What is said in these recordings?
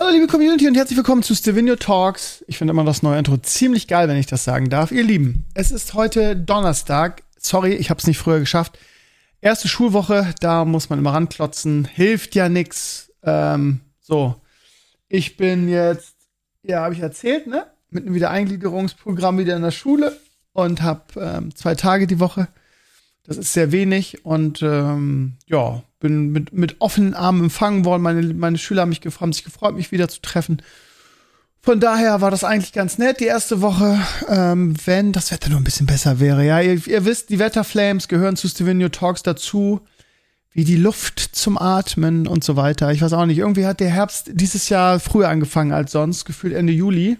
Hallo liebe Community und herzlich willkommen zu Stevenio Talks. Ich finde immer das neue Intro ziemlich geil, wenn ich das sagen darf. Ihr Lieben, es ist heute Donnerstag. Sorry, ich habe es nicht früher geschafft. Erste Schulwoche, da muss man immer ranklotzen. Hilft ja nix. Ähm, so, ich bin jetzt, ja, habe ich erzählt, ne? Mit einem Wiedereingliederungsprogramm wieder in der Schule und habe ähm, zwei Tage die Woche. Das ist sehr wenig und ähm, ja, bin mit, mit offenen Armen empfangen worden. Meine, meine Schüler haben mich gefragt, haben sich gefreut, mich wieder zu treffen. Von daher war das eigentlich ganz nett, die erste Woche, ähm, wenn das Wetter nur ein bisschen besser wäre. Ja, ihr, ihr wisst, die Wetterflames gehören zu Stevenio Talks dazu, wie die Luft zum Atmen und so weiter. Ich weiß auch nicht, irgendwie hat der Herbst dieses Jahr früher angefangen als sonst, gefühlt Ende Juli.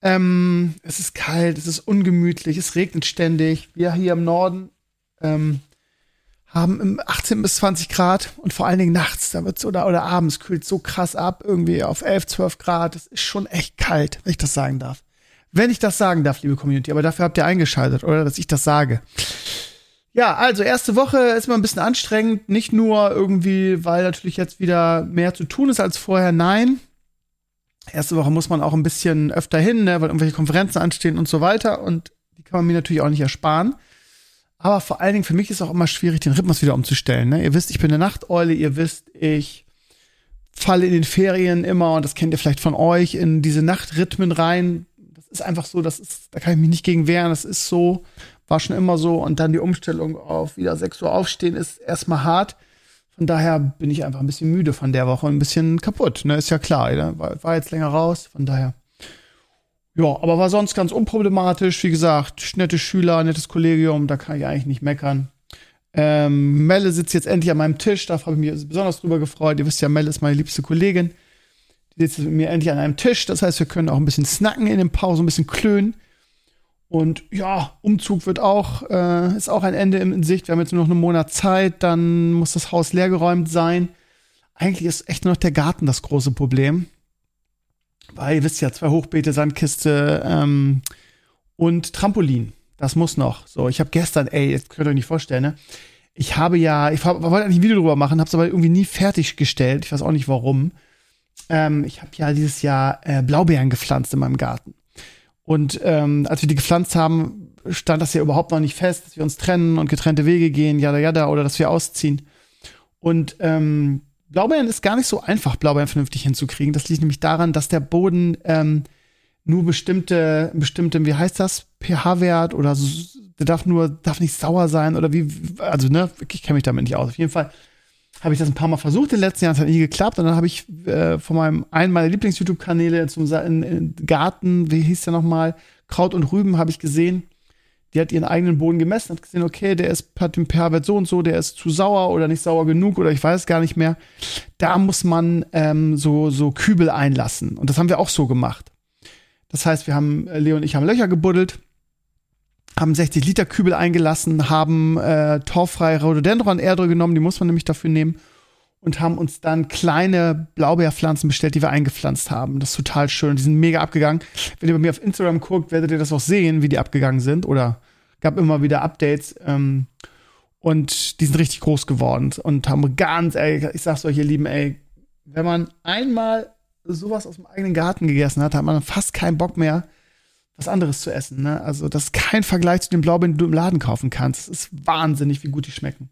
Ähm, es ist kalt, es ist ungemütlich, es regnet ständig. Wir hier im Norden ähm, haben 18 bis 20 Grad und vor allen Dingen nachts, da wird's oder, oder abends kühlt so krass ab, irgendwie auf 11, 12 Grad. Das ist schon echt kalt, wenn ich das sagen darf. Wenn ich das sagen darf, liebe Community, aber dafür habt ihr eingeschaltet, oder dass ich das sage. Ja, also erste Woche ist immer ein bisschen anstrengend, nicht nur irgendwie, weil natürlich jetzt wieder mehr zu tun ist als vorher, nein. Erste Woche muss man auch ein bisschen öfter hin, ne, weil irgendwelche Konferenzen anstehen und so weiter und die kann man mir natürlich auch nicht ersparen. Aber vor allen Dingen für mich ist auch immer schwierig, den Rhythmus wieder umzustellen. Ne? Ihr wisst, ich bin eine Nachteule, ihr wisst, ich falle in den Ferien immer, und das kennt ihr vielleicht von euch, in diese Nachtrhythmen rein. Das ist einfach so, das ist, da kann ich mich nicht gegen wehren, das ist so, war schon immer so. Und dann die Umstellung auf wieder 6 Uhr aufstehen ist erstmal hart. Von daher bin ich einfach ein bisschen müde von der Woche ein bisschen kaputt. Ne? Ist ja klar, ne? war, war jetzt länger raus, von daher. Ja, aber war sonst ganz unproblematisch. Wie gesagt, nette Schüler, nettes Kollegium, da kann ich eigentlich nicht meckern. Ähm, Melle sitzt jetzt endlich an meinem Tisch, da habe ich mich besonders drüber gefreut. Ihr wisst ja, Melle ist meine liebste Kollegin. Die sitzt mit mir endlich an einem Tisch. Das heißt, wir können auch ein bisschen snacken in den Pausen, ein bisschen klönen. Und ja, Umzug wird auch, äh, ist auch ein Ende in Sicht. Wir haben jetzt nur noch einen Monat Zeit, dann muss das Haus leergeräumt sein. Eigentlich ist echt nur noch der Garten das große Problem weil ihr wisst ja, zwei Hochbeete, Sandkiste ähm, und Trampolin. Das muss noch. So, ich habe gestern, ey, jetzt könnt ihr euch nicht vorstellen, ne? Ich habe ja, ich wollte eigentlich ein Video drüber machen, habe es aber irgendwie nie fertiggestellt. Ich weiß auch nicht warum. Ähm, ich habe ja dieses Jahr äh, Blaubeeren gepflanzt in meinem Garten. Und ähm, als wir die gepflanzt haben, stand das ja überhaupt noch nicht fest, dass wir uns trennen und getrennte Wege gehen, jada jada, oder dass wir ausziehen. Und ähm, Blaubeeren ist gar nicht so einfach, Blaubeeren vernünftig hinzukriegen. Das liegt nämlich daran, dass der Boden ähm, nur bestimmte, bestimmte, wie heißt das, pH-Wert oder so, der darf nur, darf nicht sauer sein oder wie, also ne, ich kenne mich damit nicht aus. Auf jeden Fall habe ich das ein paar Mal versucht in den letzten Jahren, es hat nie geklappt. Und dann habe ich äh, von meinem einen meiner Lieblings-YouTube-Kanäle zum in, in Garten, wie hieß der nochmal, Kraut und Rüben, habe ich gesehen, die hat ihren eigenen Boden gemessen, hat gesehen, okay, der ist, hat den pH-Wert so und so, der ist zu sauer oder nicht sauer genug oder ich weiß gar nicht mehr. Da muss man ähm, so, so Kübel einlassen. Und das haben wir auch so gemacht. Das heißt, wir haben, äh, Leo und ich haben Löcher gebuddelt, haben 60 Liter Kübel eingelassen, haben äh, torfreie Rhododendron-Erdre genommen, die muss man nämlich dafür nehmen und haben uns dann kleine Blaubeerpflanzen bestellt, die wir eingepflanzt haben. Das ist total schön. Die sind mega abgegangen. Wenn ihr bei mir auf Instagram guckt, werdet ihr das auch sehen, wie die abgegangen sind. Oder gab immer wieder Updates. Ähm, und die sind richtig groß geworden und haben ganz, ey, ich sag's euch, ihr Lieben, ey, wenn man einmal sowas aus dem eigenen Garten gegessen hat, hat man fast keinen Bock mehr, was anderes zu essen. Ne? Also, das ist kein Vergleich zu den Blaubeeren, die du im Laden kaufen kannst. Es ist wahnsinnig, wie gut die schmecken.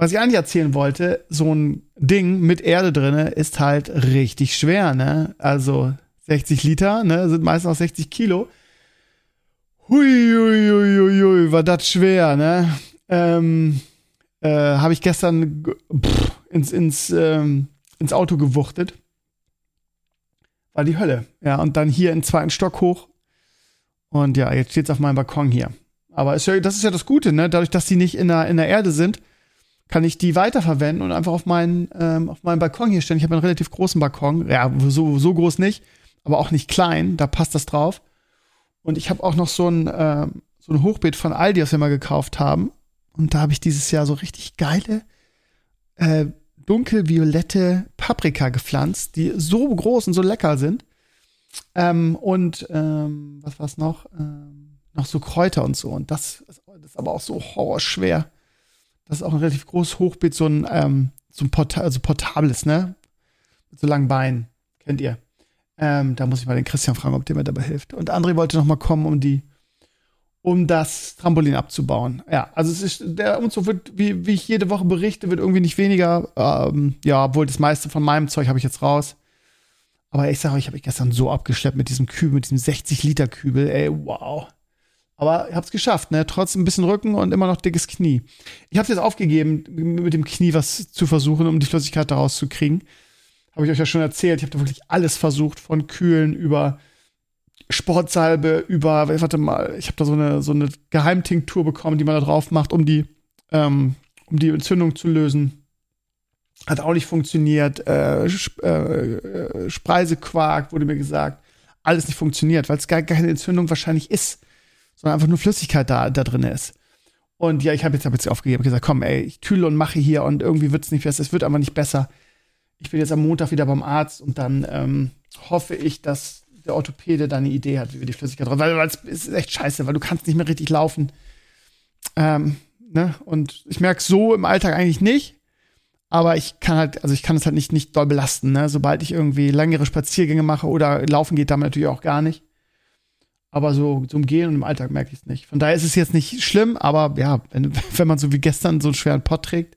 Was ich eigentlich erzählen wollte, so ein Ding mit Erde drinne ist halt richtig schwer, ne? Also 60 Liter, ne, sind meistens auch 60 Kilo. Hui, hui, hui, hui, hui war das schwer, ne? Ähm, äh, habe ich gestern pff, ins, ins, ähm, ins Auto gewuchtet. War die Hölle. Ja, und dann hier in zweiten Stock hoch. Und ja, jetzt steht's auf meinem Balkon hier. Aber ist ja, das ist ja das Gute, ne? Dadurch, dass die nicht in der, in der Erde sind, kann ich die weiterverwenden und einfach auf meinen, ähm, auf meinen Balkon hier stellen. Ich habe einen relativ großen Balkon. Ja, so, so groß nicht, aber auch nicht klein. Da passt das drauf. Und ich habe auch noch so ein, äh, so ein Hochbeet von Aldi, das wir mal gekauft haben. Und da habe ich dieses Jahr so richtig geile, äh, dunkelviolette Paprika gepflanzt, die so groß und so lecker sind. Ähm, und ähm, was war's noch? Ähm, noch so Kräuter und so. Und das, das ist aber auch so horrorschwer. Das ist auch ein relativ großes Hochbeet, so ein, ähm, so ein Porta also portables, ne? Mit so langen Beinen. Kennt ihr? Ähm, da muss ich mal den Christian fragen, ob der mir dabei hilft. Und André wollte noch mal kommen, um die, um das Trampolin abzubauen. Ja, also es ist, der Umzug wird, wie, wie ich jede Woche berichte, wird irgendwie nicht weniger. Ähm, ja, obwohl das meiste von meinem Zeug habe ich jetzt raus. Aber ich sage euch, ich habe ich gestern so abgeschleppt mit diesem Kübel, mit diesem 60 Liter Kübel. Ey, wow. Aber ich habe es geschafft, ne? Trotz ein bisschen Rücken und immer noch dickes Knie. Ich habe jetzt aufgegeben, mit dem Knie was zu versuchen, um die Flüssigkeit daraus zu kriegen. Habe ich euch ja schon erzählt. Ich habe da wirklich alles versucht, von Kühlen über Sportsalbe, über, warte mal, ich habe da so eine, so eine Geheimtinktur bekommen, die man da drauf macht, um die, ähm, um die Entzündung zu lösen. Hat auch nicht funktioniert. Äh, Sp äh, Spreisequark wurde mir gesagt. Alles nicht funktioniert, weil es gar keine Entzündung wahrscheinlich ist sondern einfach nur Flüssigkeit da, da drin ist. Und ja, ich habe jetzt, hab jetzt aufgegeben, gesagt, komm, ey, ich tülle und mache hier und irgendwie wird es nicht besser, es wird aber nicht besser. Ich bin jetzt am Montag wieder beim Arzt und dann ähm, hoffe ich, dass der Orthopäde da eine Idee hat, wie wir die Flüssigkeit drauf, weil es ist echt scheiße, weil du kannst nicht mehr richtig laufen. Ähm, ne? Und ich merke so im Alltag eigentlich nicht, aber ich kann halt, also ich kann es halt nicht, nicht doll belasten, ne? Sobald ich irgendwie längere Spaziergänge mache oder laufen geht damit natürlich auch gar nicht. Aber so zum Gehen und im Alltag merke ich es nicht. Von daher ist es jetzt nicht schlimm, aber ja, wenn, wenn man so wie gestern so einen schweren Pott trägt,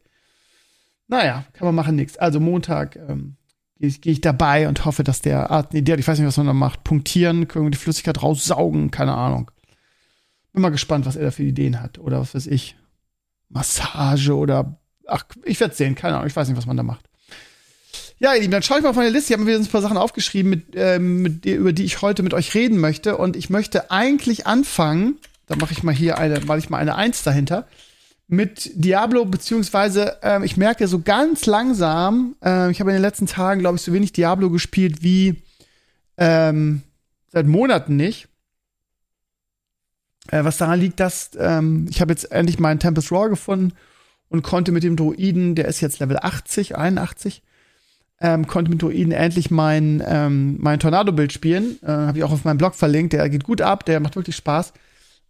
naja, kann man machen nichts. Also Montag ähm, gehe ich, geh ich dabei und hoffe, dass der Arzt Idee hat. Ich weiß nicht, was man da macht. Punktieren, irgendwie die Flüssigkeit raussaugen, keine Ahnung. Bin mal gespannt, was er da für Ideen hat. Oder was weiß ich. Massage oder ach, ich werde sehen, keine Ahnung. Ich weiß nicht, was man da macht. Ja, ihr Lieben, dann schaue ich mal auf meine Liste. Ich habe mir ein paar Sachen aufgeschrieben, mit, äh, mit, über die ich heute mit euch reden möchte. Und ich möchte eigentlich anfangen, da mache ich mal hier eine, mache ich mal eine Eins dahinter, mit Diablo, beziehungsweise ähm, ich merke so ganz langsam, äh, ich habe in den letzten Tagen, glaube ich, so wenig Diablo gespielt wie ähm, seit Monaten nicht. Äh, was daran liegt, dass ähm, ich habe jetzt endlich meinen Tempest Raw gefunden und konnte mit dem Druiden, der ist jetzt Level 80, 81, ähm, konnte mit Druiden endlich mein, ähm, mein Tornado-Bild spielen. Äh, Habe ich auch auf meinem Blog verlinkt. Der geht gut ab, der macht wirklich Spaß.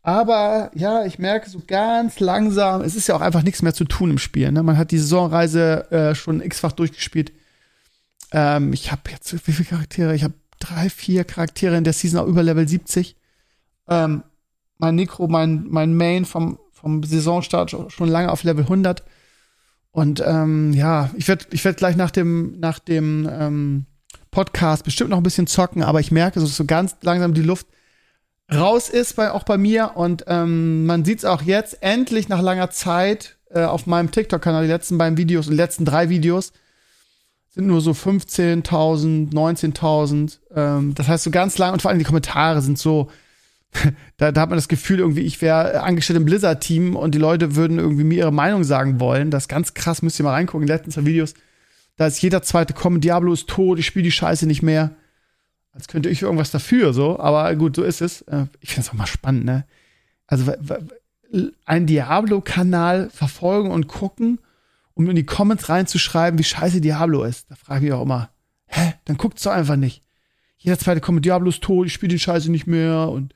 Aber ja, ich merke so ganz langsam, es ist ja auch einfach nichts mehr zu tun im Spiel. Ne? Man hat die Saisonreise äh, schon x-fach durchgespielt. Ähm, ich habe jetzt, wie viele Charaktere? Ich habe drei, vier Charaktere in der Season auch über Level 70. Ähm, mein Necro, mein, mein Main vom, vom Saisonstart schon lange auf Level 100. Und ähm, ja, ich werde ich werd gleich nach dem, nach dem ähm, Podcast bestimmt noch ein bisschen zocken, aber ich merke, dass so ganz langsam die Luft raus ist, bei, auch bei mir. Und ähm, man sieht es auch jetzt endlich nach langer Zeit äh, auf meinem TikTok-Kanal, die letzten beiden Videos, die letzten drei Videos, sind nur so 15.000, 19.000. Ähm, das heißt, so ganz lang und vor allem die Kommentare sind so da, da hat man das Gefühl, irgendwie, ich wäre angestellt im Blizzard-Team und die Leute würden irgendwie mir ihre Meinung sagen wollen. Das ist ganz krass, müsst ihr mal reingucken. In den letzten zwei Videos, da ist jeder zweite kommen, Diablo ist tot, ich spiele die Scheiße nicht mehr. Als könnte ich irgendwas dafür, so. Aber gut, so ist es. Äh, ich finde es auch mal spannend, ne? Also, einen Diablo-Kanal verfolgen und gucken, um in die Comments reinzuschreiben, wie scheiße Diablo ist. Da frage ich auch immer, hä? Dann guckt's doch einfach nicht. Jeder zweite kommt, Diablo ist tot, ich spiele die Scheiße nicht mehr und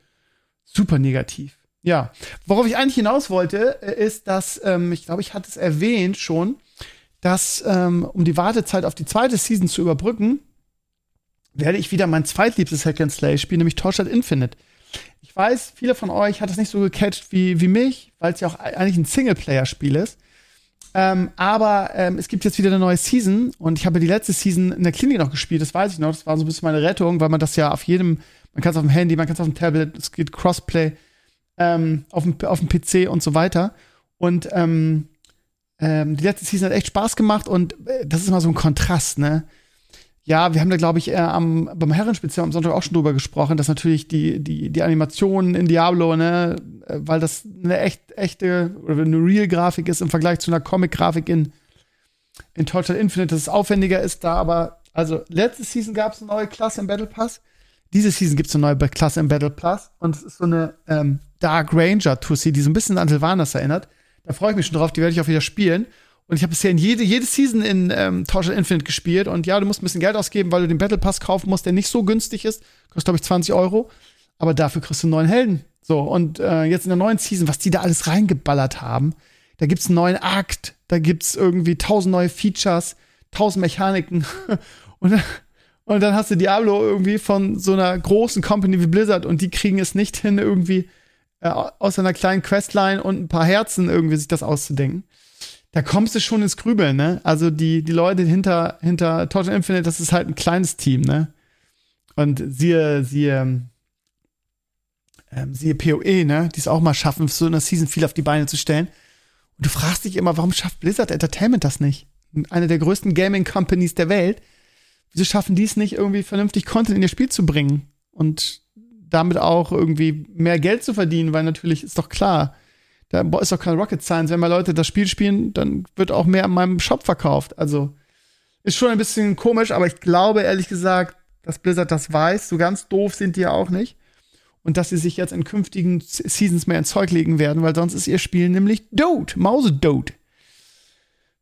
super negativ. Ja, worauf ich eigentlich hinaus wollte, äh, ist, dass ähm, ich glaube, ich hatte es erwähnt schon, dass ähm, um die Wartezeit auf die zweite Season zu überbrücken, werde ich wieder mein zweitliebstes Hack and Slay spielen, nämlich Torchlight Infinite. Ich weiß, viele von euch hat es nicht so gecatcht wie, wie mich, weil es ja auch eigentlich ein Singleplayer-Spiel ist. Ähm, aber ähm, es gibt jetzt wieder eine neue Season und ich habe die letzte Season in der Klinik noch gespielt, das weiß ich noch. Das war so ein bisschen meine Rettung, weil man das ja auf jedem man kann es auf dem Handy, man kann es auf dem Tablet, es geht Crossplay ähm, auf, dem, auf dem PC und so weiter. Und ähm, ähm, die letzte Season hat echt Spaß gemacht und äh, das ist immer so ein Kontrast, ne? Ja, wir haben da, glaube ich, äh, am, beim Herrenspezial am Sonntag auch schon drüber gesprochen, dass natürlich die, die, die Animationen in Diablo, ne, äh, weil das eine echt, echte oder eine Real-Grafik ist im Vergleich zu einer Comic-Grafik in, in Total Infinite, dass es aufwendiger ist da, aber also letzte Season gab es eine neue Klasse im Battle Pass. Diese Season gibt es eine neue Klasse im Battle Pass und es ist so eine ähm, Dark Ranger Tussi, die so ein bisschen an Sylvanas erinnert. Da freue ich mich schon drauf, die werde ich auch wieder spielen. Und ich habe bisher in jede, jede Season in ähm, Total Infinite gespielt. Und ja, du musst ein bisschen Geld ausgeben, weil du den Battle Pass kaufen musst, der nicht so günstig ist. Kostet, glaube ich, 20 Euro. Aber dafür kriegst du einen neuen Helden. So, und äh, jetzt in der neuen Season, was die da alles reingeballert haben, da gibt's einen neuen Akt, da gibt's irgendwie tausend neue Features, tausend Mechaniken. und, und dann hast du Diablo irgendwie von so einer großen Company wie Blizzard und die kriegen es nicht hin, irgendwie äh, aus einer kleinen Questline und ein paar Herzen irgendwie sich das auszudenken da kommst du schon ins Grübeln, ne? Also die, die Leute hinter, hinter Total Infinite, das ist halt ein kleines Team, ne? Und siehe, siehe, ähm, siehe PoE, ne? Die es auch mal schaffen, so eine Season viel auf die Beine zu stellen. Und du fragst dich immer, warum schafft Blizzard Entertainment das nicht? Eine der größten Gaming Companies der Welt. Wieso schaffen die es nicht, irgendwie vernünftig Content in ihr Spiel zu bringen? Und damit auch irgendwie mehr Geld zu verdienen, weil natürlich ist doch klar, da ist doch kein Rocket Science. Wenn mal Leute das Spiel spielen, dann wird auch mehr in meinem Shop verkauft. Also ist schon ein bisschen komisch, aber ich glaube ehrlich gesagt, dass Blizzard das weiß. So ganz doof sind die ja auch nicht. Und dass sie sich jetzt in künftigen Seasons mehr ins Zeug legen werden, weil sonst ist ihr Spiel nämlich Dote, Mausedote.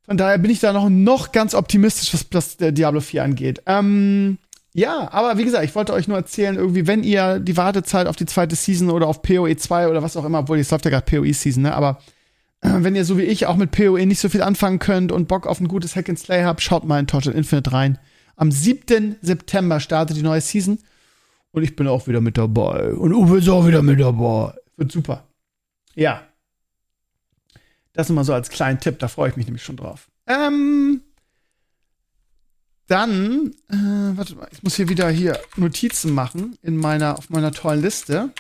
Von daher bin ich da noch, noch ganz optimistisch, was das Diablo 4 angeht. Ähm, ja, aber wie gesagt, ich wollte euch nur erzählen, irgendwie, wenn ihr die Wartezeit auf die zweite Season oder auf PoE 2 oder was auch immer, obwohl jetzt läuft ja gerade PoE Season, ne, aber äh, wenn ihr so wie ich auch mit PoE nicht so viel anfangen könnt und Bock auf ein gutes Hack and Slay habt, schaut mal in Total Infinite rein. Am 7. September startet die neue Season und ich bin auch wieder mit dabei. Und Uwe ist auch wieder mit dabei. Wird super. Ja. Das immer so als kleinen Tipp, da freue ich mich nämlich schon drauf. Ähm, dann, äh, warte mal, ich muss hier wieder hier Notizen machen in meiner, auf meiner tollen Liste.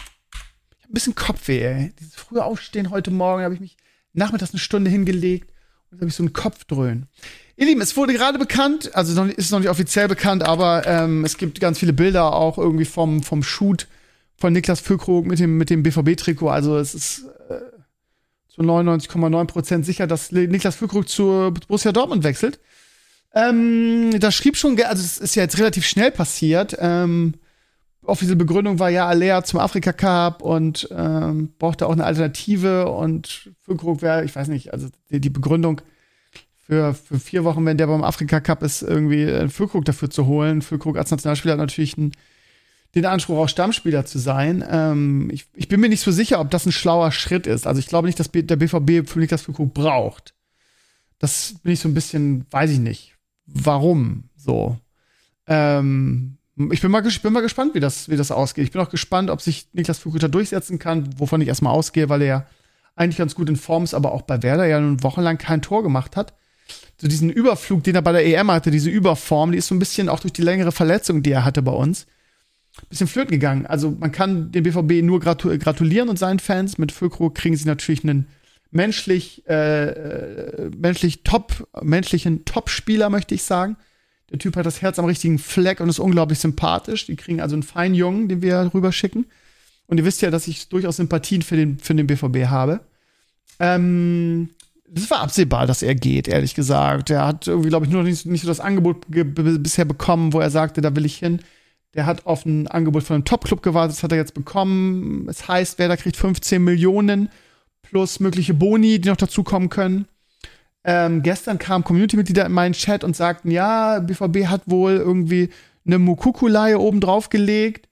Ich habe ein bisschen Kopfweh, ey. Dieses frühe Aufstehen heute Morgen habe ich mich nachmittags eine Stunde hingelegt und habe ich so einen Kopfdröhnen. Ihr Lieben, es wurde gerade bekannt, also noch, ist noch nicht offiziell bekannt, aber ähm, es gibt ganz viele Bilder auch irgendwie vom, vom Shoot von Niklas Füllkrug mit dem, mit dem BVB-Trikot. Also es ist äh, zu 99,9% sicher, dass Niklas Füllkrug zu Borussia Dortmund wechselt. Ähm, das schrieb schon, also es ist ja jetzt relativ schnell passiert. Ähm, offizielle Begründung war ja Alea zum Afrika Cup und ähm, brauchte auch eine Alternative und Füllkrug wäre, ich weiß nicht, also die, die, Begründung für, für vier Wochen, wenn der beim Afrika Cup ist, irgendwie äh, Füllkrug dafür zu holen. Füllkrug als Nationalspieler hat natürlich einen, den Anspruch, auch Stammspieler zu sein. Ähm, ich, ich bin mir nicht so sicher, ob das ein schlauer Schritt ist. Also ich glaube nicht, dass der BVB für Niklas Füllkrug braucht. Das bin ich so ein bisschen, weiß ich nicht warum so. Ähm, ich bin mal, bin mal gespannt, wie das, wie das ausgeht. Ich bin auch gespannt, ob sich Niklas Fukuta durchsetzen kann, wovon ich erstmal ausgehe, weil er ja eigentlich ganz gut in Form ist, aber auch bei Werder ja nun wochenlang kein Tor gemacht hat. So diesen Überflug, den er bei der EM hatte, diese Überform, die ist so ein bisschen auch durch die längere Verletzung, die er hatte bei uns, bisschen flöten gegangen. Also man kann dem BVB nur gratulieren und seinen Fans. Mit Füllkrug kriegen sie natürlich einen menschlich, äh, äh, menschlich top, menschlichen Top-Spieler, möchte ich sagen. Der Typ hat das Herz am richtigen Fleck und ist unglaublich sympathisch. Die kriegen also einen feinen Jungen, den wir rüberschicken. Und ihr wisst ja, dass ich durchaus Sympathien für den, für den BVB habe. Ähm, das war absehbar, dass er geht, ehrlich gesagt. Er hat irgendwie, glaube ich, nur nicht, nicht so das Angebot bisher bekommen, wo er sagte, da will ich hin. Der hat auf ein Angebot von einem Top-Club gewartet, das hat er jetzt bekommen. Es heißt, wer da kriegt 15 Millionen plus mögliche Boni, die noch dazukommen können. Ähm, gestern kamen Community-Mitglieder in meinen Chat und sagten, ja, BVB hat wohl irgendwie eine Mukuku-Leihe oben drauf gelegt.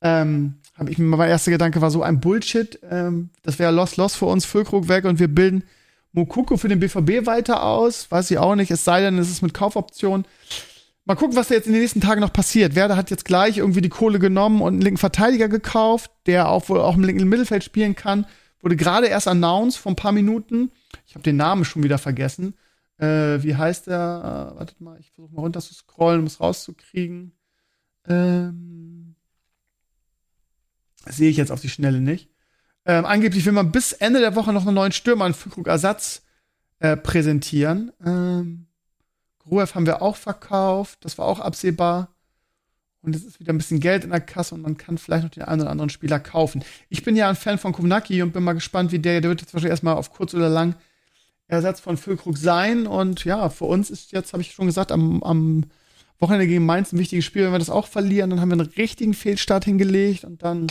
Ähm, hab ich, mein erster Gedanke war so ein Bullshit. Ähm, das wäre Lost für uns, Füllkrug weg und wir bilden Mukuku für den BVB weiter aus. Weiß ich auch nicht, es sei denn, es ist mit Kaufoption. Mal gucken, was da jetzt in den nächsten Tagen noch passiert. Werder hat jetzt gleich irgendwie die Kohle genommen und einen linken Verteidiger gekauft, der auch wohl auch im linken Mittelfeld spielen kann. Wurde gerade erst announced vor ein paar Minuten. Ich habe den Namen schon wieder vergessen. Äh, wie heißt der? Äh, wartet mal, ich versuche mal runter zu scrollen, um es rauszukriegen. Ähm, sehe ich jetzt auf die Schnelle nicht. Ähm, angeblich will man bis Ende der Woche noch einen neuen Stürmer, einen Füllkrug-Ersatz äh, präsentieren. Ähm, Gruev haben wir auch verkauft, das war auch absehbar. und es ist wieder ein bisschen Geld in der Kasse und man kann vielleicht noch den einen oder anderen Spieler kaufen. Ich bin ja ein Fan von Kovnacki und bin mal gespannt, wie der, der wird jetzt wahrscheinlich erstmal auf kurz oder lang Ersatz von Füllkrug sein. Und ja, für uns ist jetzt, habe ich schon gesagt, am, am Wochenende gegen Mainz ein wichtiges Spiel. Wenn wir das auch verlieren, dann haben wir einen richtigen Fehlstart hingelegt und dann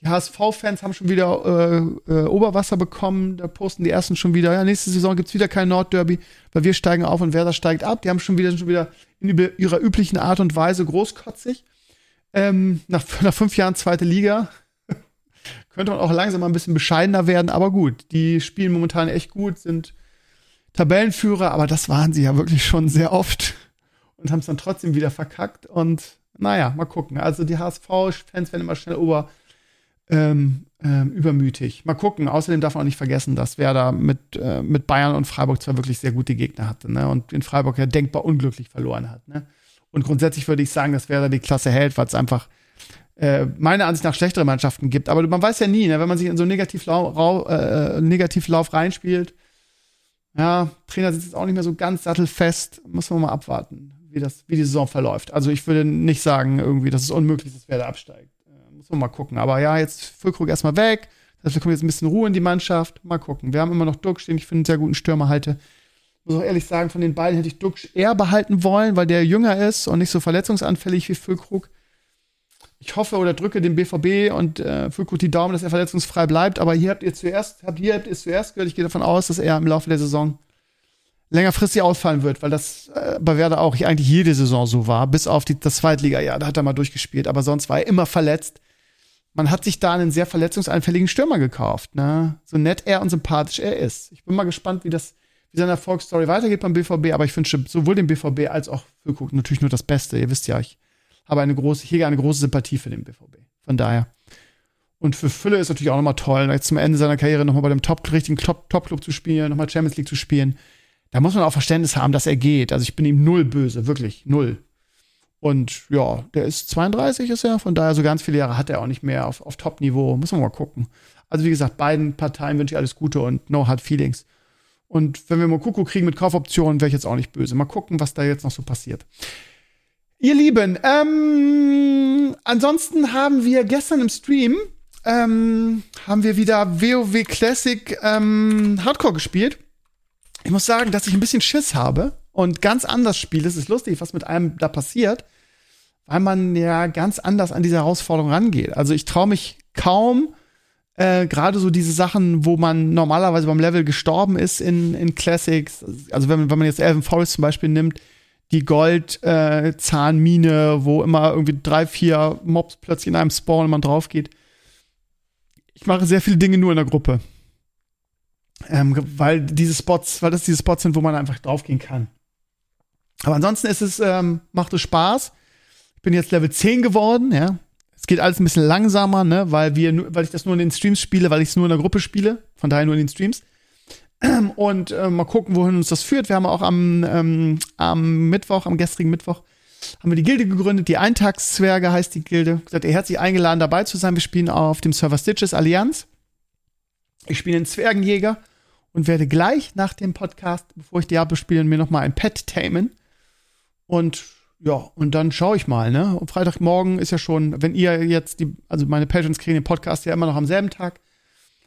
die HSV-Fans haben schon wieder äh, äh, Oberwasser bekommen. Da posten die ersten schon wieder, ja, nächste Saison gibt's wieder kein Nordderby, weil wir steigen auf und Werder steigt ab. Die haben schon wieder, schon wieder in ihrer üblichen Art und Weise großkotzig. Ähm, nach, nach fünf Jahren zweite Liga könnte man auch langsam mal ein bisschen bescheidener werden, aber gut, die spielen momentan echt gut, sind Tabellenführer, aber das waren sie ja wirklich schon sehr oft und haben es dann trotzdem wieder verkackt. Und naja, mal gucken. Also die HSV-Fans werden immer schnell ober ähm, ähm, übermütig. Mal gucken. Außerdem darf man auch nicht vergessen, dass Werder mit, äh, mit Bayern und Freiburg zwar wirklich sehr gute Gegner hatte ne? und in Freiburg ja denkbar unglücklich verloren hat. Ne? Und grundsätzlich würde ich sagen, dass Werder die Klasse hält, weil es einfach äh, meiner Ansicht nach schlechtere Mannschaften gibt. Aber man weiß ja nie, ne? wenn man sich in so einen Negativlauf, äh, Negativlauf reinspielt. Ja, Trainer sitzt jetzt auch nicht mehr so ganz sattelfest. Muss man mal abwarten, wie, das, wie die Saison verläuft. Also ich würde nicht sagen, irgendwie, dass es unmöglich ist, dass Werder absteigt. Muss man mal gucken. Aber ja, jetzt Füllkrug erstmal weg. Das heißt, wir jetzt ein bisschen Ruhe in die Mannschaft. Mal gucken. Wir haben immer noch Duck stehen. Ich finde einen sehr guten Stürmer halte. Muss auch ehrlich sagen, von den beiden hätte ich Duck eher behalten wollen, weil der jünger ist und nicht so verletzungsanfällig wie Füllkrug. Ich hoffe oder drücke dem BVB und äh, Füllkrug die Daumen, dass er verletzungsfrei bleibt. Aber hier habt ihr zuerst, habt ihr habt zuerst gehört. Ich gehe davon aus, dass er im Laufe der Saison längerfristig ausfallen wird, weil das äh, bei Werder auch eigentlich jede Saison so war, bis auf die, das Zweitliga-Jahr. Da hat er mal durchgespielt, aber sonst war er immer verletzt man hat sich da einen sehr verletzungsanfälligen Stürmer gekauft. Ne? So nett er und sympathisch er ist. Ich bin mal gespannt, wie das, wie seine Erfolgsstory weitergeht beim BVB, aber ich wünsche sowohl dem BVB als auch Cook natürlich nur das Beste. Ihr wisst ja, ich habe eine große, hege eine große Sympathie für den BVB. Von daher. Und für Fülle ist natürlich auch nochmal toll, jetzt zum Ende seiner Karriere nochmal bei dem Top, richtigen Top-Club zu spielen, nochmal Champions League zu spielen. Da muss man auch Verständnis haben, dass er geht. Also ich bin ihm null böse, wirklich null. Und ja, der ist 32 ist er, von daher so ganz viele Jahre hat er auch nicht mehr auf, auf Top-Niveau. Muss man mal gucken. Also wie gesagt, beiden Parteien wünsche ich alles Gute und no hard feelings. Und wenn wir mal Kuku kriegen mit Kaufoptionen, wäre ich jetzt auch nicht böse. Mal gucken, was da jetzt noch so passiert. Ihr Lieben, ähm, ansonsten haben wir gestern im Stream ähm, haben wir wieder WoW Classic ähm, Hardcore gespielt. Ich muss sagen, dass ich ein bisschen Schiss habe und ganz anders spiele. Es ist lustig, was mit einem da passiert weil man ja ganz anders an diese Herausforderung rangeht. Also ich traue mich kaum, äh, gerade so diese Sachen, wo man normalerweise beim Level gestorben ist in, in Classics, also wenn, wenn man jetzt Elven Forest zum Beispiel nimmt, die Gold-Zahnmine, äh, wo immer irgendwie drei, vier Mobs plötzlich in einem Spawn und man drauf geht. Ich mache sehr viele Dinge nur in der Gruppe. Ähm, weil diese Spots, weil das diese Spots sind, wo man einfach draufgehen kann. Aber ansonsten ist es, ähm, macht es Spaß bin jetzt Level 10 geworden, ja. Es geht alles ein bisschen langsamer, ne, weil wir, weil ich das nur in den Streams spiele, weil ich es nur in der Gruppe spiele, von daher nur in den Streams. Und äh, mal gucken, wohin uns das führt. Wir haben auch am, ähm, am Mittwoch, am gestrigen Mittwoch, haben wir die Gilde gegründet. Die Eintagszwerge heißt die Gilde. Gesagt, ihr herzlich eingeladen, dabei zu sein. Wir spielen auf dem Server Stitches Allianz. Ich spiele einen Zwergenjäger und werde gleich nach dem Podcast, bevor ich Diablo spiele, mir noch mal ein Pet tamen. Und ja, und dann schaue ich mal, ne? Freitagmorgen ist ja schon, wenn ihr jetzt die, also meine Patrons kriegen den Podcast ja immer noch am selben Tag,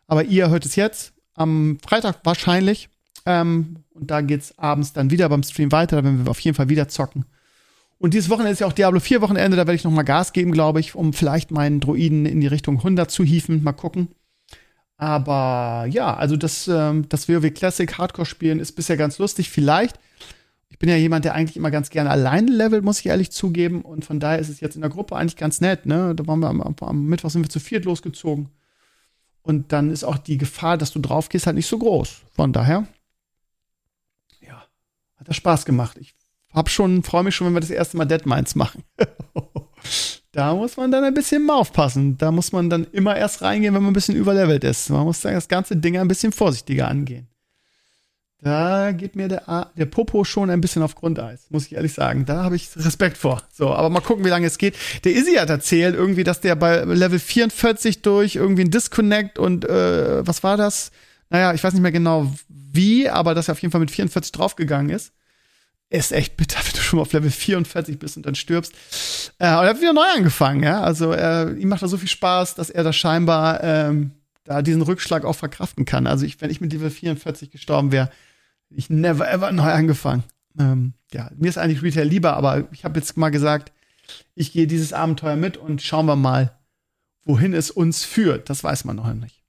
aber ihr hört es jetzt am Freitag wahrscheinlich. Ähm, und da geht's abends dann wieder beim Stream weiter, da werden wir auf jeden Fall wieder zocken. Und dieses Wochenende ist ja auch Diablo 4 Wochenende, da werde ich noch mal Gas geben, glaube ich, um vielleicht meinen Druiden in die Richtung 100 zu hieven. Mal gucken. Aber ja, also das, ähm, das WoW Classic Hardcore spielen ist bisher ganz lustig. Vielleicht ich bin ja jemand, der eigentlich immer ganz gerne alleine levelt, muss ich ehrlich zugeben. Und von daher ist es jetzt in der Gruppe eigentlich ganz nett. Ne? Da waren wir am, am Mittwoch sind wir zu viert losgezogen. Und dann ist auch die Gefahr, dass du drauf gehst, halt nicht so groß. Von daher, ja, hat das Spaß gemacht. Ich hab schon, freue mich schon, wenn wir das erste Mal Dead Minds machen. da muss man dann ein bisschen mal aufpassen. Da muss man dann immer erst reingehen, wenn man ein bisschen überlevelt ist. Man muss dann das ganze Ding ein bisschen vorsichtiger angehen. Da geht mir der, der Popo schon ein bisschen auf Grundeis, muss ich ehrlich sagen. Da habe ich Respekt vor. So, aber mal gucken, wie lange es geht. Der Izzy hat erzählt, irgendwie, dass der bei Level 44 durch irgendwie ein Disconnect und äh, was war das? Naja, ich weiß nicht mehr genau wie, aber dass er auf jeden Fall mit 44 draufgegangen ist. ist echt bitter, wenn du schon mal auf Level 44 bist und dann stirbst. Äh, und er hat wieder neu angefangen, ja. Also äh, ihm macht das so viel Spaß, dass er da scheinbar ähm, da diesen Rückschlag auch verkraften kann. Also ich, wenn ich mit Level 44 gestorben wäre, ich never ever neu angefangen. Ähm, ja, mir ist eigentlich Retail lieber, aber ich habe jetzt mal gesagt, ich gehe dieses Abenteuer mit und schauen wir mal, wohin es uns führt. Das weiß man noch nicht.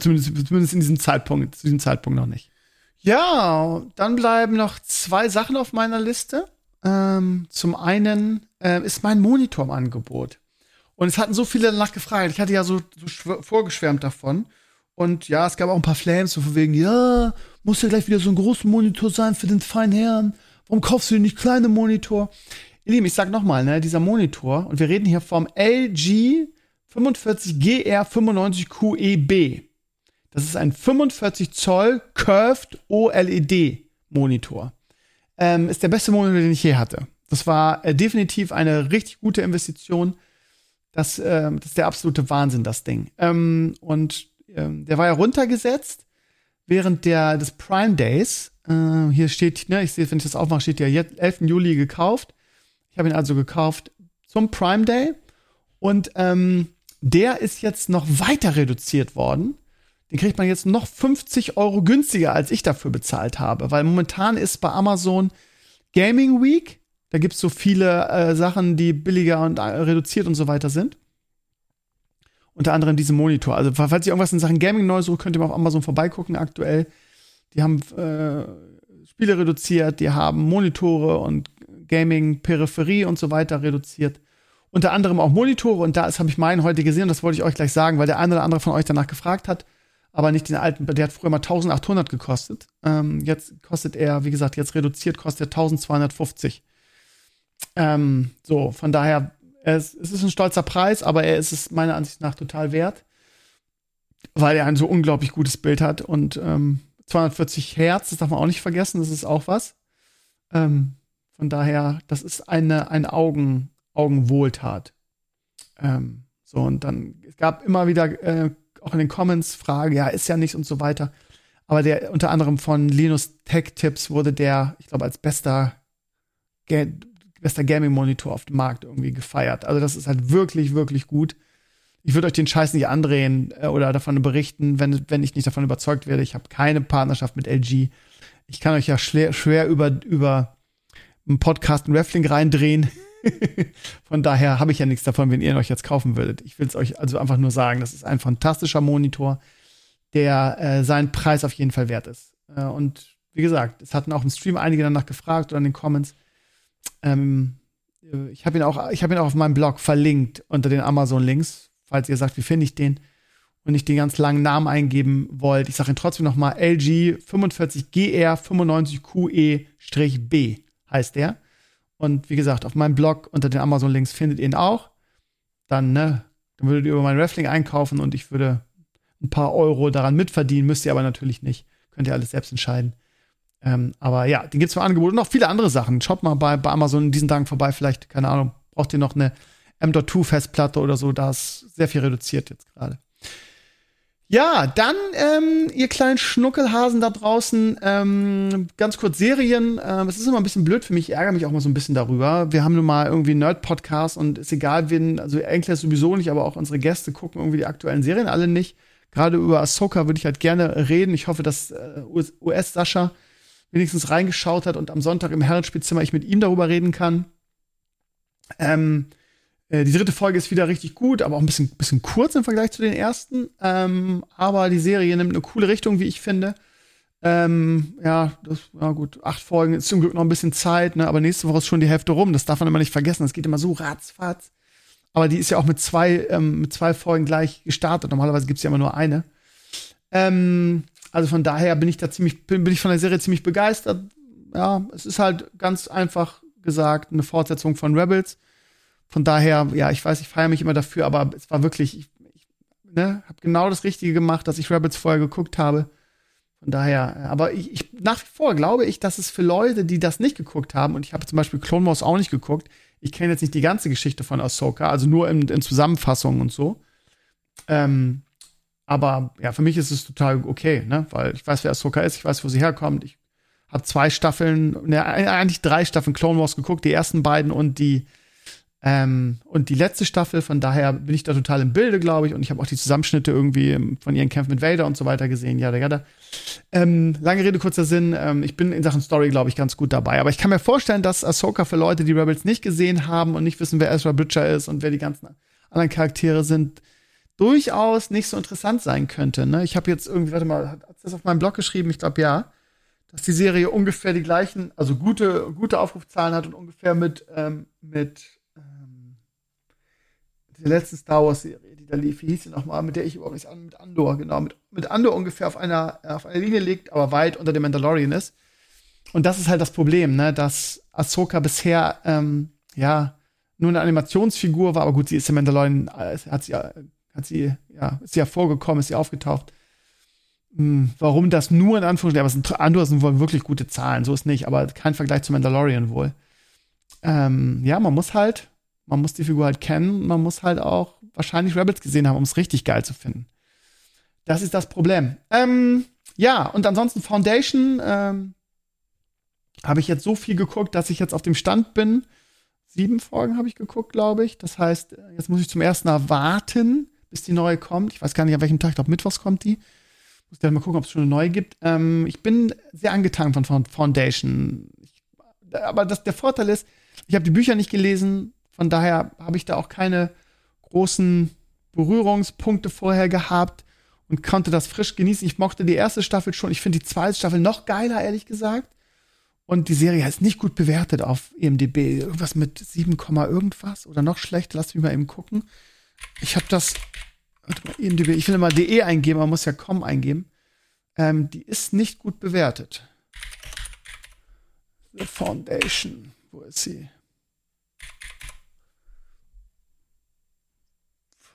Zumindest, zumindest in diesem Zeitpunkt, zu diesem Zeitpunkt noch nicht. Ja, dann bleiben noch zwei Sachen auf meiner Liste. Ähm, zum einen äh, ist mein Monitor im Angebot. Und es hatten so viele danach gefragt. Ich hatte ja so, so vorgeschwärmt davon. Und ja, es gab auch ein paar Flames, so von wegen, ja, muss ja gleich wieder so ein großer Monitor sein für den feinen Herrn. Warum kaufst du nicht kleine Monitor? Ihr Lieben, ich sag nochmal, ne, dieser Monitor, und wir reden hier vom LG 45GR95QEB. Das ist ein 45 Zoll Curved OLED Monitor. Ähm, ist der beste Monitor, den ich je hatte. Das war äh, definitiv eine richtig gute Investition. Das, äh, das ist der absolute Wahnsinn, das Ding. Ähm, und ähm, der war ja runtergesetzt während der, des Prime Days. Äh, hier steht, ne, ich sehe, wenn ich das aufmache, steht ja jetzt 11. Juli gekauft. Ich habe ihn also gekauft zum Prime Day. Und ähm, der ist jetzt noch weiter reduziert worden. Den kriegt man jetzt noch 50 Euro günstiger, als ich dafür bezahlt habe. Weil momentan ist bei Amazon Gaming Week. Da gibt es so viele äh, Sachen, die billiger und äh, reduziert und so weiter sind. Unter anderem diese Monitor. Also, falls ihr irgendwas in Sachen Gaming neu sucht, könnt ihr mal auf Amazon vorbeigucken aktuell. Die haben äh, Spiele reduziert, die haben Monitore und Gaming-Peripherie und so weiter reduziert. Unter anderem auch Monitore und da habe ich meinen heute gesehen und das wollte ich euch gleich sagen, weil der eine oder andere von euch danach gefragt hat, aber nicht den alten, der hat früher mal 1800 gekostet. Ähm, jetzt kostet er, wie gesagt, jetzt reduziert kostet er 1250. Ähm, so, von daher, es, es ist ein stolzer Preis, aber er ist es meiner Ansicht nach total wert, weil er ein so unglaublich gutes Bild hat und ähm, 240 Hertz, das darf man auch nicht vergessen, das ist auch was. Ähm, von daher, das ist eine, eine Augen, Augenwohltat. Ähm, so, und dann, es gab immer wieder äh, auch in den Comments Fragen, ja, ist ja nicht und so weiter. Aber der unter anderem von Linus Tech Tips wurde der, ich glaube, als bester, bester Gaming-Monitor auf dem Markt irgendwie gefeiert. Also, das ist halt wirklich, wirklich gut. Ich würde euch den Scheiß nicht andrehen äh, oder davon berichten, wenn, wenn ich nicht davon überzeugt werde. Ich habe keine Partnerschaft mit LG. Ich kann euch ja schwer, schwer über, über einen Podcast, ein Wrestling reindrehen. Von daher habe ich ja nichts davon, wenn ihr ihn euch jetzt kaufen würdet. Ich will es euch also einfach nur sagen, das ist ein fantastischer Monitor, der äh, seinen Preis auf jeden Fall wert ist. Äh, und wie gesagt, es hatten auch im Stream einige danach gefragt oder in den Comments. Ähm, ich habe ihn auch, ich habe ihn auch auf meinem Blog verlinkt unter den Amazon-Links, falls ihr sagt, wie finde ich den und nicht den ganz langen Namen eingeben wollt. Ich sage ihn trotzdem noch mal LG 45GR 95QE-B heißt der. Und wie gesagt, auf meinem Blog unter den Amazon-Links findet ihr ihn auch. Dann, ne, dann würdet ihr über mein Wrestling einkaufen und ich würde ein paar Euro daran mitverdienen, müsst ihr aber natürlich nicht. Könnt ihr alles selbst entscheiden. Ähm, aber ja, den gibt es im Angebot und noch viele andere Sachen. Schaut mal bei, bei Amazon in diesen Tagen vorbei, vielleicht, keine Ahnung, braucht ihr noch eine M.2-Festplatte oder so, da ist sehr viel reduziert jetzt gerade. Ja, dann, ähm, ihr kleinen Schnuckelhasen da draußen, ähm, ganz kurz Serien. Ähm, es ist immer ein bisschen blöd für mich, ich ärgere mich auch mal so ein bisschen darüber. Wir haben nun mal irgendwie Nerd-Podcast und ist egal, wen, also eigentlich sowieso nicht, aber auch unsere Gäste gucken irgendwie die aktuellen Serien alle nicht. Gerade über Ahsoka würde ich halt gerne reden. Ich hoffe, dass äh, US-Sascha wenigstens reingeschaut hat und am Sonntag im Herrenspielzimmer ich mit ihm darüber reden kann. Ähm, äh, die dritte Folge ist wieder richtig gut, aber auch ein bisschen, bisschen kurz im Vergleich zu den ersten. Ähm, aber die Serie nimmt eine coole Richtung, wie ich finde. Ähm, ja, das, ja gut, acht Folgen ist zum Glück noch ein bisschen Zeit, ne? aber nächste Woche ist schon die Hälfte rum. Das darf man immer nicht vergessen. Das geht immer so ratzfatz. Aber die ist ja auch mit zwei, ähm, mit zwei Folgen gleich gestartet. Normalerweise gibt es ja immer nur eine. Ähm, also von daher bin ich da ziemlich, bin, ich von der Serie ziemlich begeistert. Ja, es ist halt ganz einfach gesagt eine Fortsetzung von Rebels von daher, ja, ich weiß, ich feiere mich immer dafür, aber es war wirklich, ich, ich ne, habe genau das Richtige gemacht, dass ich Rebels vorher geguckt habe. Von daher, aber ich, ich, nach wie vor glaube ich, dass es für Leute, die das nicht geguckt haben, und ich habe zum Beispiel Clone Wars auch nicht geguckt, ich kenne jetzt nicht die ganze Geschichte von Ahsoka, also nur in, in Zusammenfassungen und so. Ähm, aber ja, für mich ist es total okay, ne? Weil ich weiß, wer Ahsoka ist, ich weiß, wo sie herkommt, ich Hab zwei Staffeln, ne, eigentlich drei Staffeln Clone Wars geguckt, die ersten beiden und die ähm, und die letzte Staffel, von daher bin ich da total im Bilde, glaube ich. Und ich habe auch die Zusammenschnitte irgendwie von ihren Kämpfen mit Vader und so weiter gesehen. Ja, ja, ähm, lange Rede, kurzer Sinn. Ähm, ich bin in Sachen Story, glaube ich, ganz gut dabei. Aber ich kann mir vorstellen, dass Ahsoka für Leute, die Rebels nicht gesehen haben und nicht wissen, wer Ezra Bridger ist und wer die ganzen anderen Charaktere sind, durchaus nicht so interessant sein könnte. Ne? Ich habe jetzt irgendwie, warte mal, hat das auf meinem Blog geschrieben? Ich glaube ja, dass die Serie ungefähr die gleichen, also gute, gute Aufrufzahlen hat und ungefähr mit, ähm, mit die letzte Star Wars-Serie, die da lief, wie hieß sie nochmal, mit der ich übrigens an, mit Andor, genau, mit, mit Andor ungefähr auf einer, auf einer Linie liegt, aber weit unter dem Mandalorian ist. Und das ist halt das Problem, ne, dass Ahsoka bisher, ähm, ja, nur eine Animationsfigur war, aber gut, sie ist im Mandalorian, äh, hat sie, hat sie, ja, ist sie ja vorgekommen, ist sie aufgetaucht. Hm, warum das nur in Anführungsstrichen, aber Andor sind wohl wirklich gute Zahlen, so ist nicht, aber kein Vergleich zu Mandalorian wohl. Ähm, ja, man muss halt man muss die Figur halt kennen, man muss halt auch wahrscheinlich Rebels gesehen haben, um es richtig geil zu finden. Das ist das Problem. Ähm, ja, und ansonsten Foundation ähm, habe ich jetzt so viel geguckt, dass ich jetzt auf dem Stand bin. Sieben Folgen habe ich geguckt, glaube ich. Das heißt, jetzt muss ich zum ersten Mal warten, bis die neue kommt. Ich weiß gar nicht, an welchem Tag, ich glaube, Mittwochs kommt die. Muss dann mal gucken, ob es schon eine neue gibt. Ähm, ich bin sehr angetan von Foundation. Ich, aber das, der Vorteil ist, ich habe die Bücher nicht gelesen, von daher habe ich da auch keine großen Berührungspunkte vorher gehabt und konnte das frisch genießen. Ich mochte die erste Staffel schon. Ich finde die zweite Staffel noch geiler, ehrlich gesagt. Und die Serie ist nicht gut bewertet auf EMDB. Irgendwas mit 7, irgendwas oder noch schlechter. Lass mich mal eben gucken. Ich habe das. EMDB, ich will immer DE eingeben, man muss ja com eingeben. Ähm, die ist nicht gut bewertet. The Foundation. Wo ist sie?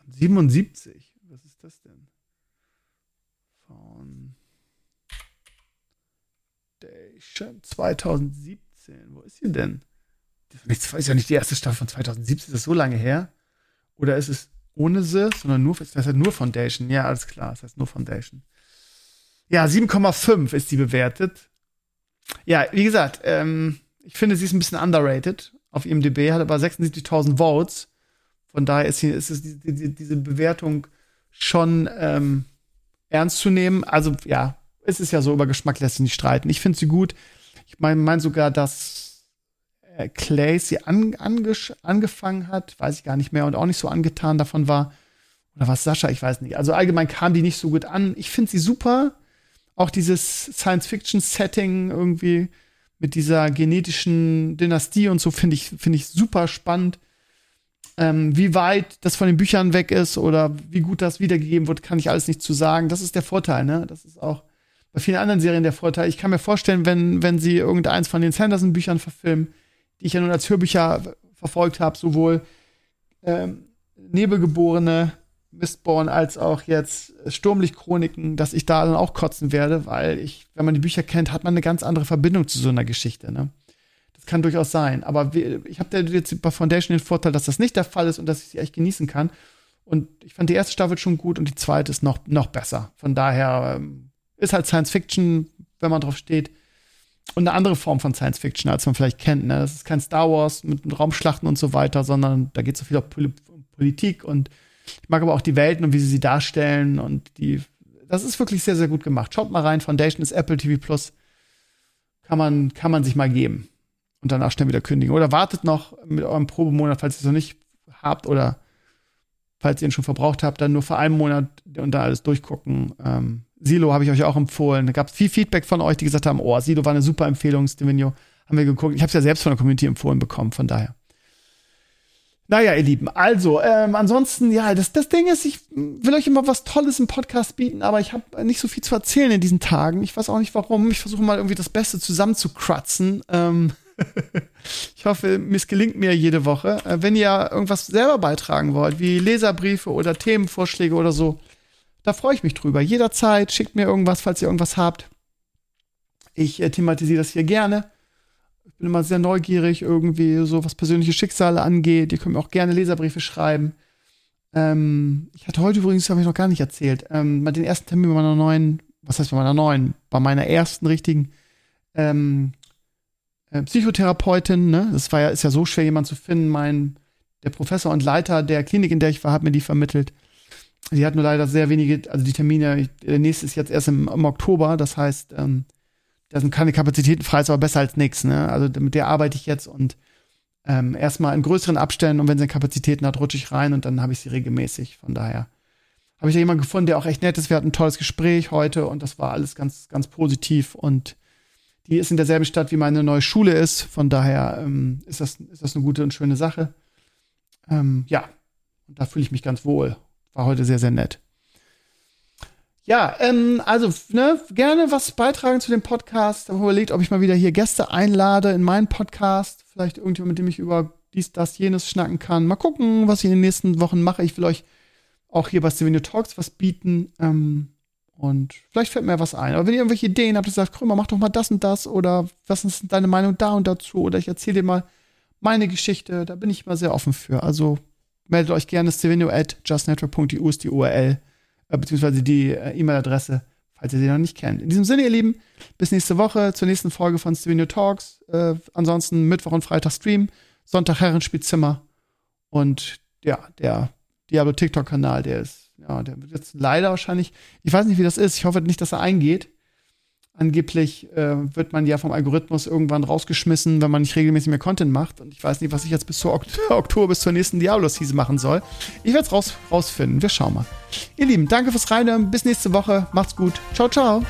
77. Was ist das denn? Foundation 2017. Wo ist sie denn? Das ist ja nicht die erste Staffel von 2017. Ist das so lange her? Oder ist es ohne sie, sondern nur, das heißt nur Foundation? Ja, alles klar. Das heißt nur Foundation. Ja, 7,5 ist die bewertet. Ja, wie gesagt, ähm, ich finde, sie ist ein bisschen underrated. Auf IMDb hat aber 76.000 Votes. Von daher ist, hier, ist es die, die, diese Bewertung schon ähm, ernst zu nehmen. Also ja, es ist ja so, über Geschmack lässt sich nicht streiten. Ich finde sie gut. Ich meine mein sogar, dass äh, Clay sie an, angefangen hat, weiß ich gar nicht mehr, und auch nicht so angetan davon war. Oder was Sascha, ich weiß nicht. Also allgemein kam die nicht so gut an. Ich finde sie super. Auch dieses Science-Fiction-Setting irgendwie mit dieser genetischen Dynastie und so finde ich, finde ich super spannend. Ähm, wie weit das von den Büchern weg ist oder wie gut das wiedergegeben wird, kann ich alles nicht zu sagen. Das ist der Vorteil, ne? Das ist auch bei vielen anderen Serien der Vorteil. Ich kann mir vorstellen, wenn, wenn sie irgendeins von den Sanderson-Büchern verfilmen, die ich ja nun als Hörbücher verfolgt habe, sowohl ähm, Nebelgeborene, Mistborn als auch jetzt Sturmlichtchroniken, dass ich da dann auch kotzen werde, weil ich, wenn man die Bücher kennt, hat man eine ganz andere Verbindung zu so einer Geschichte, ne? Das kann durchaus sein. Aber ich habe jetzt bei Foundation den Vorteil, dass das nicht der Fall ist und dass ich sie echt genießen kann. Und ich fand die erste Staffel schon gut und die zweite ist noch, noch besser. Von daher ähm, ist halt Science Fiction, wenn man drauf steht. Und eine andere Form von Science Fiction, als man vielleicht kennt. Ne? Das ist kein Star Wars mit Raumschlachten und so weiter, sondern da geht es so viel um Politik und ich mag aber auch die Welten und wie sie sie darstellen und die, das ist wirklich sehr, sehr gut gemacht. Schaut mal rein, Foundation ist Apple TV Plus. Kann man, kann man sich mal geben und danach schnell wieder kündigen. Oder wartet noch mit eurem Probemonat, falls ihr es noch nicht habt oder falls ihr ihn schon verbraucht habt, dann nur für einen Monat und da alles durchgucken. Ähm, Silo habe ich euch auch empfohlen. Da gab es viel Feedback von euch, die gesagt haben, oh, Silo war eine super Empfehlung, Stevenio. Haben wir geguckt. Ich habe es ja selbst von der Community empfohlen bekommen, von daher. Naja, ihr Lieben, also, ähm, ansonsten, ja, das, das Ding ist, ich will euch immer was Tolles im Podcast bieten, aber ich habe nicht so viel zu erzählen in diesen Tagen. Ich weiß auch nicht warum. Ich versuche mal irgendwie das Beste zusammenzukratzen. Ähm, ich hoffe, es gelingt mir jede Woche. Äh, wenn ihr irgendwas selber beitragen wollt, wie Leserbriefe oder Themenvorschläge oder so, da freue ich mich drüber. Jederzeit schickt mir irgendwas, falls ihr irgendwas habt. Ich äh, thematisiere das hier gerne. Ich bin immer sehr neugierig, irgendwie, so was persönliche Schicksale angeht. Ihr könnt mir auch gerne Leserbriefe schreiben. Ähm, ich hatte heute übrigens, habe ich noch gar nicht erzählt, ähm, den ersten Termin bei meiner neuen, was heißt bei meiner neuen, bei meiner ersten richtigen ähm, äh, Psychotherapeutin. Ne? Das war ja, ist ja so schwer, jemanden zu finden. Mein, der Professor und Leiter der Klinik, in der ich war, hat mir die vermittelt. Sie hat nur leider sehr wenige, also die Termine, der nächste ist jetzt erst im, im Oktober, das heißt, ähm, da sind keine Kapazitäten frei, ist aber besser als nichts. Ne? Also mit der arbeite ich jetzt und ähm, erstmal in größeren Abständen und wenn sie Kapazitäten hat, rutsche ich rein und dann habe ich sie regelmäßig. Von daher habe ich da jemanden gefunden, der auch echt nett ist. Wir hatten ein tolles Gespräch heute und das war alles ganz, ganz positiv und die ist in derselben Stadt, wie meine neue Schule ist. Von daher ähm, ist, das, ist das eine gute und schöne Sache. Ähm, ja, und da fühle ich mich ganz wohl. War heute sehr, sehr nett. Ja, ähm, also ne, gerne was beitragen zu dem Podcast. Ich habe überlegt, ob ich mal wieder hier Gäste einlade in meinen Podcast. Vielleicht irgendjemand, mit dem ich über dies, das, jenes schnacken kann. Mal gucken, was ich in den nächsten Wochen mache. Ich will euch auch hier bei Stevenio Talks was bieten. Ähm, und vielleicht fällt mir was ein. Aber wenn ihr irgendwelche Ideen habt, ihr sagt, Krümmer, mach doch mal das und das oder was ist deine Meinung da und dazu oder ich erzähle dir mal meine Geschichte, da bin ich immer sehr offen für. Also meldet euch gerne stevenio at justnetwork.eu ist die URL äh, beziehungsweise die äh, E-Mail-Adresse, falls ihr sie noch nicht kennt. In diesem Sinne, ihr Lieben, bis nächste Woche zur nächsten Folge von Stevenio Talks. Äh, ansonsten Mittwoch und Freitag Stream, Sonntag Herrenspielzimmer und ja, der Diablo TikTok-Kanal, der ist, ja, der wird jetzt leider wahrscheinlich, ich weiß nicht, wie das ist, ich hoffe nicht, dass er eingeht. Angeblich äh, wird man ja vom Algorithmus irgendwann rausgeschmissen, wenn man nicht regelmäßig mehr Content macht. Und ich weiß nicht, was ich jetzt bis zur Ok Oktober, bis zur nächsten Diablo-Season machen soll. Ich werde es raus, rausfinden. Wir schauen mal. Ihr Lieben, danke fürs Reinhören. Bis nächste Woche. Macht's gut. Ciao, ciao.